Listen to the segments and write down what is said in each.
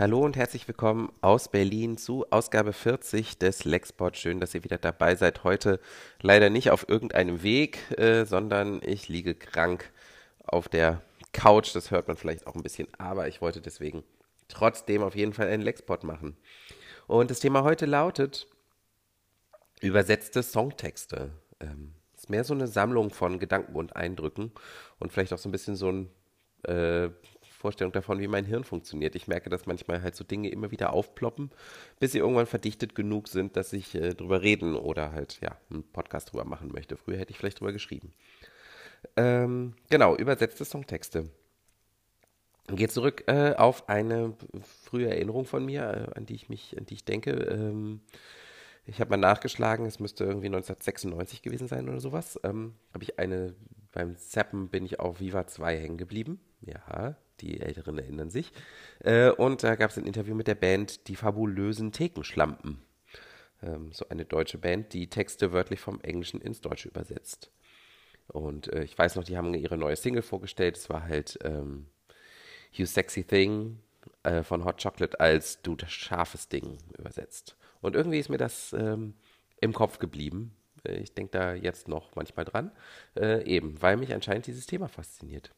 Hallo und herzlich willkommen aus Berlin zu Ausgabe 40 des Lexport. Schön, dass ihr wieder dabei seid. Heute leider nicht auf irgendeinem Weg, äh, sondern ich liege krank auf der Couch. Das hört man vielleicht auch ein bisschen, aber ich wollte deswegen trotzdem auf jeden Fall einen Lexport machen. Und das Thema heute lautet übersetzte Songtexte. Ähm, ist mehr so eine Sammlung von Gedanken und Eindrücken und vielleicht auch so ein bisschen so ein äh, Vorstellung davon, wie mein Hirn funktioniert. Ich merke, dass manchmal halt so Dinge immer wieder aufploppen, bis sie irgendwann verdichtet genug sind, dass ich äh, drüber reden oder halt, ja, einen Podcast drüber machen möchte. Früher hätte ich vielleicht drüber geschrieben. Ähm, genau, übersetzte Songtexte. Geht zurück äh, auf eine frühe Erinnerung von mir, äh, an die ich mich, an die ich denke. Ähm, ich habe mal nachgeschlagen, es müsste irgendwie 1996 gewesen sein oder sowas. Ähm, habe ich eine, beim Zappen bin ich auf Viva 2 hängen geblieben. Ja, die Älteren erinnern sich. Äh, und da gab es ein Interview mit der Band Die fabulösen Thekenschlampen. Ähm, so eine deutsche Band, die Texte wörtlich vom Englischen ins Deutsche übersetzt. Und äh, ich weiß noch, die haben ihre neue Single vorgestellt. Es war halt ähm, You Sexy Thing äh, von Hot Chocolate als Du das scharfes Ding übersetzt. Und irgendwie ist mir das ähm, im Kopf geblieben. Äh, ich denke da jetzt noch manchmal dran. Äh, eben, weil mich anscheinend dieses Thema fasziniert.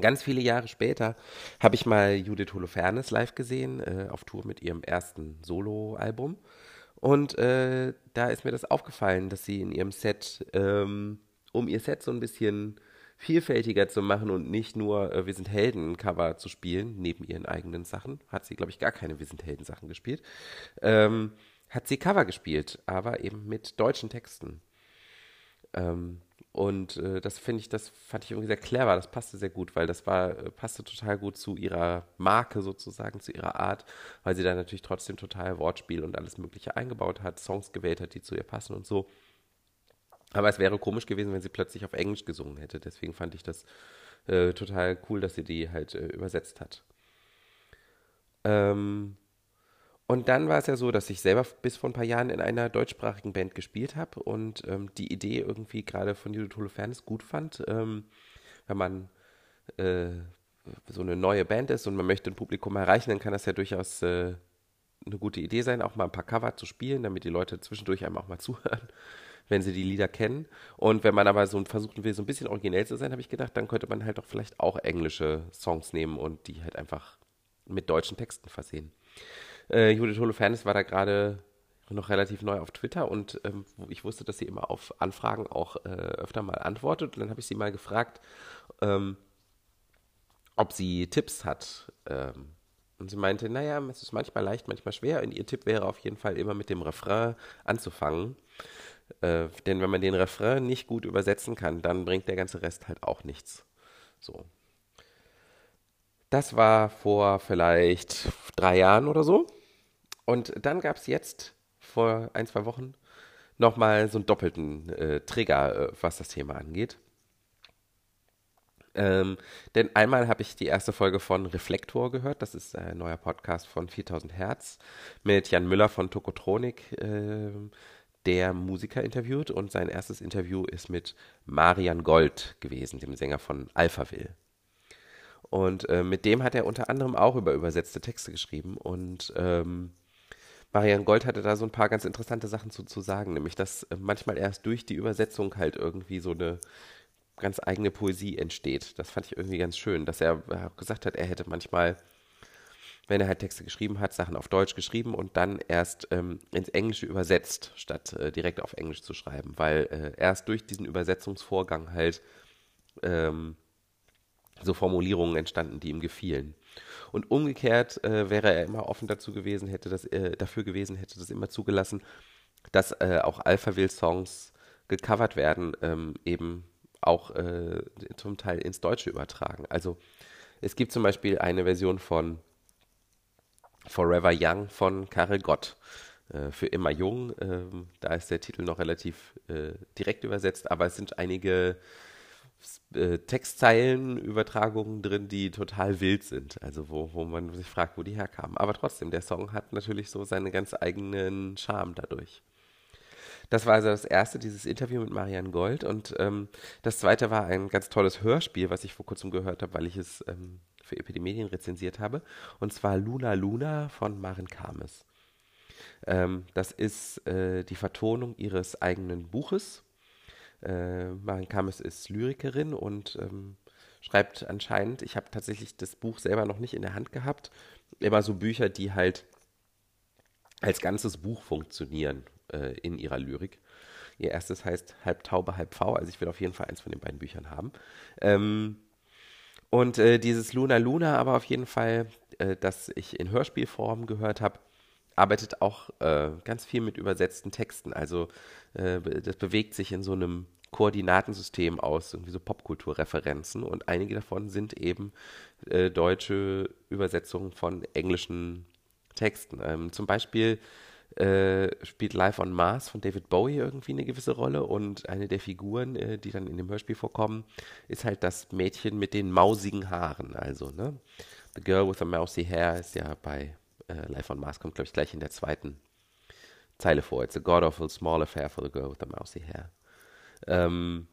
Ganz viele Jahre später habe ich mal Judith Holofernes live gesehen, äh, auf Tour mit ihrem ersten Soloalbum. Und äh, da ist mir das aufgefallen, dass sie in ihrem Set, ähm, um ihr Set so ein bisschen vielfältiger zu machen und nicht nur äh, Wir sind Helden-Cover zu spielen, neben ihren eigenen Sachen, hat sie, glaube ich, gar keine Wir sind Helden-Sachen gespielt, ähm, hat sie Cover gespielt, aber eben mit deutschen Texten. Ähm, und äh, das finde ich, das fand ich irgendwie sehr clever. Das passte sehr gut, weil das war, äh, passte total gut zu ihrer Marke sozusagen, zu ihrer Art, weil sie da natürlich trotzdem total Wortspiel und alles Mögliche eingebaut hat, Songs gewählt hat, die zu ihr passen und so. Aber es wäre komisch gewesen, wenn sie plötzlich auf Englisch gesungen hätte. Deswegen fand ich das äh, total cool, dass sie die halt äh, übersetzt hat. Ähm, und dann war es ja so, dass ich selber bis vor ein paar Jahren in einer deutschsprachigen Band gespielt habe und ähm, die Idee irgendwie gerade von Judith Holofernes gut fand, ähm, wenn man äh, so eine neue Band ist und man möchte ein Publikum erreichen, dann kann das ja durchaus äh, eine gute Idee sein, auch mal ein paar Cover zu spielen, damit die Leute zwischendurch einem auch mal zuhören, wenn sie die Lieder kennen. Und wenn man aber so versuchen will, so ein bisschen originell zu sein, habe ich gedacht, dann könnte man halt doch vielleicht auch englische Songs nehmen und die halt einfach mit deutschen Texten versehen. Äh, Judith Holofernes war da gerade noch relativ neu auf Twitter und ähm, ich wusste, dass sie immer auf Anfragen auch äh, öfter mal antwortet. Und dann habe ich sie mal gefragt, ähm, ob sie Tipps hat. Ähm, und sie meinte, naja, es ist manchmal leicht, manchmal schwer. Und ihr Tipp wäre auf jeden Fall immer mit dem Refrain anzufangen. Äh, denn wenn man den Refrain nicht gut übersetzen kann, dann bringt der ganze Rest halt auch nichts. So. Das war vor vielleicht drei Jahren oder so. Und dann gab es jetzt vor ein, zwei Wochen nochmal so einen doppelten äh, Trigger, äh, was das Thema angeht. Ähm, denn einmal habe ich die erste Folge von Reflektor gehört. Das ist ein neuer Podcast von 4000 Hertz mit Jan Müller von Tokotronik, äh, der Musiker interviewt. Und sein erstes Interview ist mit Marian Gold gewesen, dem Sänger von Alphaville. Und äh, mit dem hat er unter anderem auch über übersetzte Texte geschrieben. Und ähm, Marian Gold hatte da so ein paar ganz interessante Sachen zu, zu sagen, nämlich dass äh, manchmal erst durch die Übersetzung halt irgendwie so eine ganz eigene Poesie entsteht. Das fand ich irgendwie ganz schön, dass er äh, gesagt hat, er hätte manchmal, wenn er halt Texte geschrieben hat, Sachen auf Deutsch geschrieben und dann erst ähm, ins Englische übersetzt, statt äh, direkt auf Englisch zu schreiben, weil äh, erst durch diesen Übersetzungsvorgang halt ähm, so Formulierungen entstanden, die ihm gefielen. Und umgekehrt äh, wäre er immer offen dazu gewesen, hätte das äh, dafür gewesen, hätte das immer zugelassen, dass äh, auch Alphaville-Songs gecovert werden, ähm, eben auch äh, zum Teil ins Deutsche übertragen. Also es gibt zum Beispiel eine Version von Forever Young von Karel Gott. Äh, für immer jung, ähm, da ist der Titel noch relativ äh, direkt übersetzt, aber es sind einige äh, Textzeilenübertragungen drin, die total wild sind. Also wo, wo man sich fragt, wo die herkamen. Aber trotzdem, der Song hat natürlich so seinen ganz eigenen Charme dadurch. Das war also das erste, dieses Interview mit Marianne Gold. Und ähm, das zweite war ein ganz tolles Hörspiel, was ich vor kurzem gehört habe, weil ich es ähm, für Epidemedien rezensiert habe. Und zwar Luna Luna von Maren Kames. Ähm, das ist äh, die Vertonung ihres eigenen Buches. Äh, Maren Kames ist Lyrikerin und ähm, schreibt anscheinend, ich habe tatsächlich das Buch selber noch nicht in der Hand gehabt, immer so Bücher, die halt als ganzes Buch funktionieren äh, in ihrer Lyrik. Ihr erstes heißt Halb Taube, Halb V, also ich will auf jeden Fall eins von den beiden Büchern haben. Ähm, und äh, dieses Luna Luna aber auf jeden Fall, äh, das ich in Hörspielform gehört habe, arbeitet auch äh, ganz viel mit übersetzten Texten. Also äh, das bewegt sich in so einem Koordinatensystem aus, irgendwie so Popkulturreferenzen und einige davon sind eben äh, deutsche Übersetzungen von englischen Texten. Ähm, zum Beispiel äh, spielt Live on Mars von David Bowie irgendwie eine gewisse Rolle und eine der Figuren, äh, die dann in dem Hörspiel vorkommen, ist halt das Mädchen mit den mausigen Haaren. Also, ne? The Girl with the Mousy Hair ist ja bei äh, Live on Mars, kommt glaube ich gleich in der zweiten Zeile vor. It's a god awful small affair for the girl with the mousy hair. Ähm,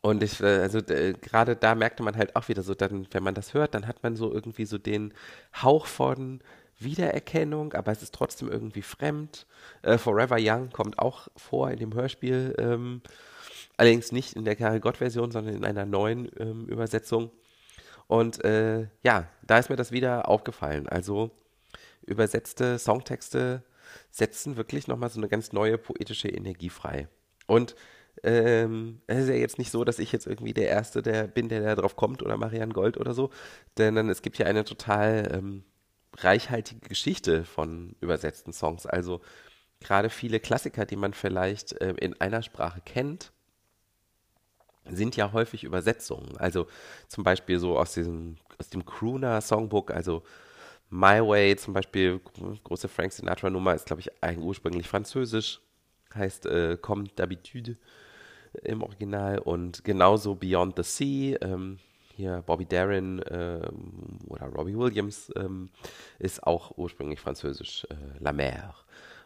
und ich, äh, also äh, gerade da merkte man halt auch wieder so, dann, wenn man das hört, dann hat man so irgendwie so den Hauch von Wiedererkennung, aber es ist trotzdem irgendwie fremd. Äh, Forever Young kommt auch vor in dem Hörspiel, ähm, allerdings nicht in der Karel Gott-Version, sondern in einer neuen ähm, Übersetzung. Und äh, ja, da ist mir das wieder aufgefallen. Also übersetzte Songtexte setzen wirklich nochmal so eine ganz neue poetische Energie frei. Und ähm, es ist ja jetzt nicht so, dass ich jetzt irgendwie der Erste der bin, der da drauf kommt oder Marianne Gold oder so, denn es gibt ja eine total ähm, reichhaltige Geschichte von übersetzten Songs. Also gerade viele Klassiker, die man vielleicht äh, in einer Sprache kennt, sind ja häufig Übersetzungen. Also zum Beispiel so aus diesem, aus dem Crooner-Songbook, also My Way zum Beispiel, große Frank Sinatra-Nummer, ist glaube ich eigentlich ursprünglich französisch, heißt äh, Comme d'habitude im Original und genauso Beyond the Sea, ähm, hier Bobby Darin ähm, oder Robbie Williams ähm, ist auch ursprünglich französisch, äh, La Mer.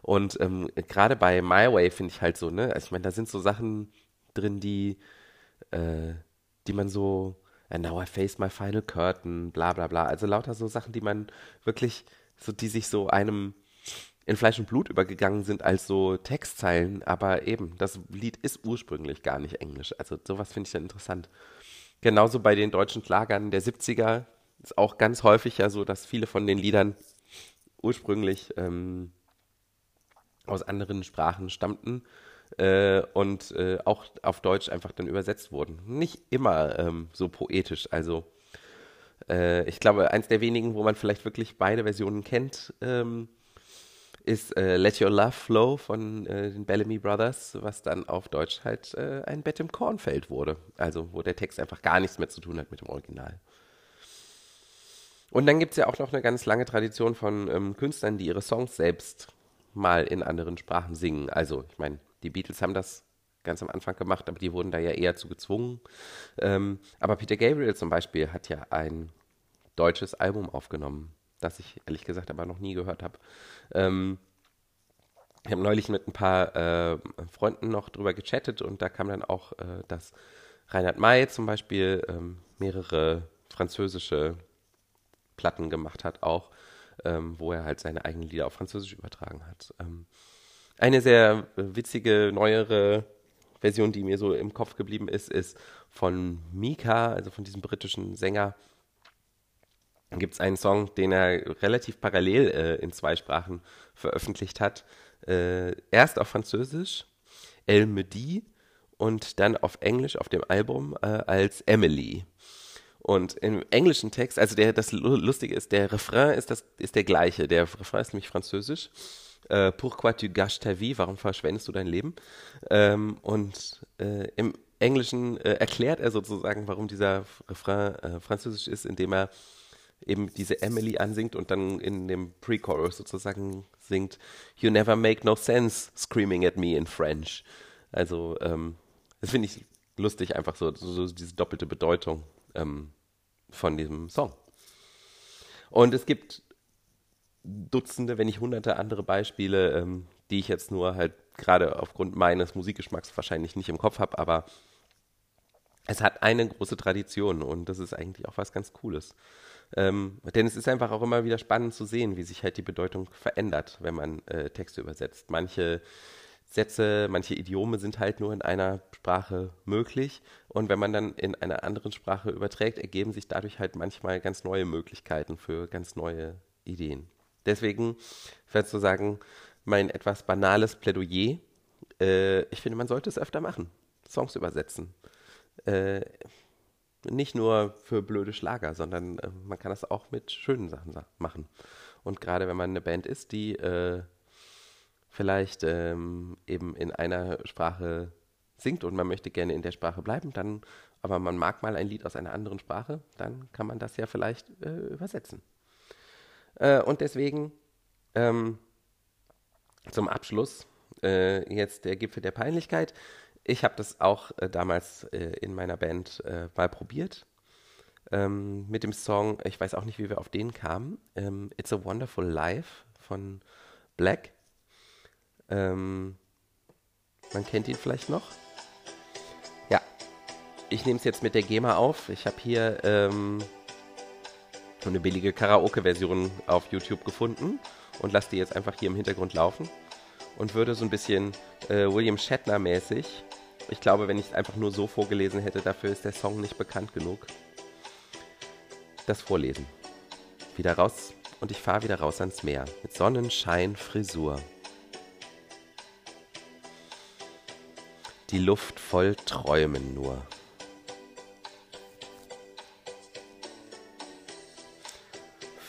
Und ähm, gerade bei My Way finde ich halt so, ne, also ich meine, da sind so Sachen drin, die, äh, die man so, and now I face my final curtain, bla bla bla. Also lauter so Sachen, die man wirklich, so die sich so einem in Fleisch und Blut übergegangen sind als so Textzeilen, aber eben, das Lied ist ursprünglich gar nicht Englisch. Also sowas finde ich dann interessant. Genauso bei den deutschen Klagern der 70er ist auch ganz häufig ja so, dass viele von den Liedern ursprünglich ähm, aus anderen Sprachen stammten äh, und äh, auch auf Deutsch einfach dann übersetzt wurden. Nicht immer ähm, so poetisch. Also äh, ich glaube, eins der wenigen, wo man vielleicht wirklich beide Versionen kennt, ähm, ist äh, Let Your Love Flow von äh, den Bellamy Brothers, was dann auf Deutsch halt äh, ein Bett im Kornfeld wurde. Also wo der Text einfach gar nichts mehr zu tun hat mit dem Original. Und dann gibt es ja auch noch eine ganz lange Tradition von ähm, Künstlern, die ihre Songs selbst mal in anderen Sprachen singen. Also ich meine, die Beatles haben das ganz am Anfang gemacht, aber die wurden da ja eher zu gezwungen. Ähm, aber Peter Gabriel zum Beispiel hat ja ein deutsches Album aufgenommen das ich ehrlich gesagt aber noch nie gehört habe. Ähm, ich habe neulich mit ein paar äh, Freunden noch drüber gechattet und da kam dann auch, äh, dass Reinhard May zum Beispiel ähm, mehrere französische Platten gemacht hat, auch, ähm, wo er halt seine eigenen Lieder auf Französisch übertragen hat. Eine sehr witzige, neuere Version, die mir so im Kopf geblieben ist, ist von Mika, also von diesem britischen Sänger, gibt es einen Song, den er relativ parallel äh, in zwei Sprachen veröffentlicht hat. Äh, erst auf Französisch, El Medi, und dann auf Englisch auf dem Album äh, als Emily. Und im englischen Text, also der, das Lustige ist, der Refrain ist, das, ist der gleiche. Der Refrain ist nämlich französisch. Äh, Pourquoi tu gâches ta vie? Warum verschwendest du dein Leben? Ähm, und äh, im Englischen äh, erklärt er sozusagen, warum dieser Refrain äh, französisch ist, indem er eben diese Emily ansingt und dann in dem Pre-Chorus sozusagen singt You never make no sense screaming at me in French. Also ähm, das finde ich lustig, einfach so, so, diese doppelte Bedeutung ähm, von diesem Song. Und es gibt Dutzende, wenn nicht hunderte andere Beispiele, ähm, die ich jetzt nur halt gerade aufgrund meines Musikgeschmacks wahrscheinlich nicht im Kopf habe, aber es hat eine große Tradition und das ist eigentlich auch was ganz Cooles. Ähm, denn es ist einfach auch immer wieder spannend zu sehen, wie sich halt die Bedeutung verändert, wenn man äh, Texte übersetzt. Manche Sätze, manche Idiome sind halt nur in einer Sprache möglich. Und wenn man dann in einer anderen Sprache überträgt, ergeben sich dadurch halt manchmal ganz neue Möglichkeiten für ganz neue Ideen. Deswegen wäre sozusagen mein etwas banales Plädoyer. Äh, ich finde, man sollte es öfter machen. Songs übersetzen. Äh, nicht nur für blöde Schlager, sondern äh, man kann das auch mit schönen Sachen machen. Und gerade wenn man eine Band ist, die äh, vielleicht ähm, eben in einer Sprache singt und man möchte gerne in der Sprache bleiben, dann, aber man mag mal ein Lied aus einer anderen Sprache, dann kann man das ja vielleicht äh, übersetzen. Äh, und deswegen ähm, zum Abschluss äh, jetzt der Gipfel der Peinlichkeit. Ich habe das auch äh, damals äh, in meiner Band äh, mal probiert. Ähm, mit dem Song, ich weiß auch nicht, wie wir auf den kamen, ähm, It's a Wonderful Life von Black. Ähm, man kennt ihn vielleicht noch. Ja, ich nehme es jetzt mit der GEMA auf. Ich habe hier ähm, eine billige Karaoke-Version auf YouTube gefunden und lasse die jetzt einfach hier im Hintergrund laufen und würde so ein bisschen äh, William Shatner-mäßig, ich glaube, wenn ich es einfach nur so vorgelesen hätte, dafür ist der Song nicht bekannt genug, das vorlesen. Wieder raus und ich fahre wieder raus ans Meer mit Sonnenschein, Frisur. die Luft voll Träumen nur.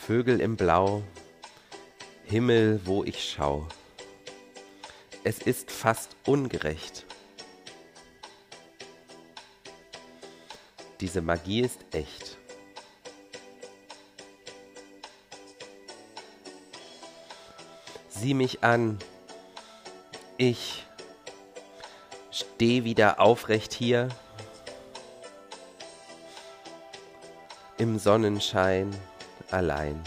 Vögel im Blau, Himmel, wo ich schau. Es ist fast ungerecht. Diese Magie ist echt. Sieh mich an. Ich Steh wieder aufrecht hier im Sonnenschein allein.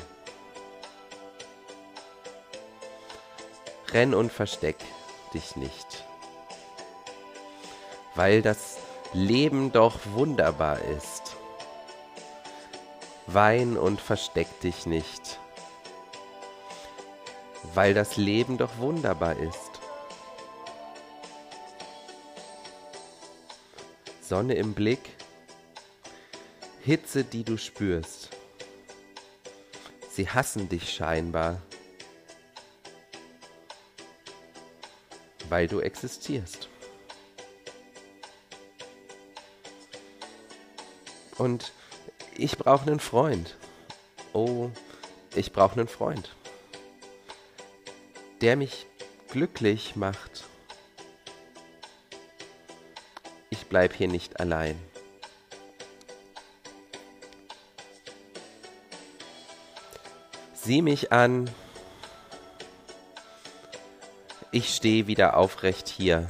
Renn und versteck dich nicht, weil das Leben doch wunderbar ist. Wein und versteck dich nicht, weil das Leben doch wunderbar ist. Sonne im Blick, Hitze, die du spürst. Sie hassen dich scheinbar, weil du existierst. Und ich brauche einen Freund. Oh, ich brauche einen Freund, der mich glücklich macht. ich bleib hier nicht allein. Sieh mich an, ich stehe wieder aufrecht hier.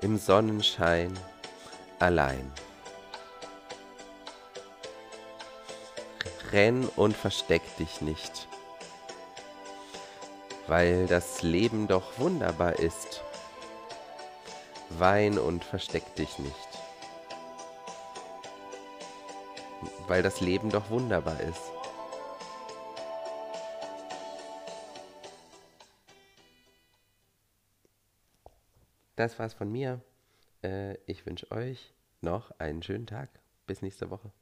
Im Sonnenschein allein. Renn und versteck dich nicht, weil das Leben doch wunderbar ist. Wein und versteck dich nicht. Weil das Leben doch wunderbar ist. Das war's von mir. Äh, ich wünsche euch noch einen schönen Tag. Bis nächste Woche.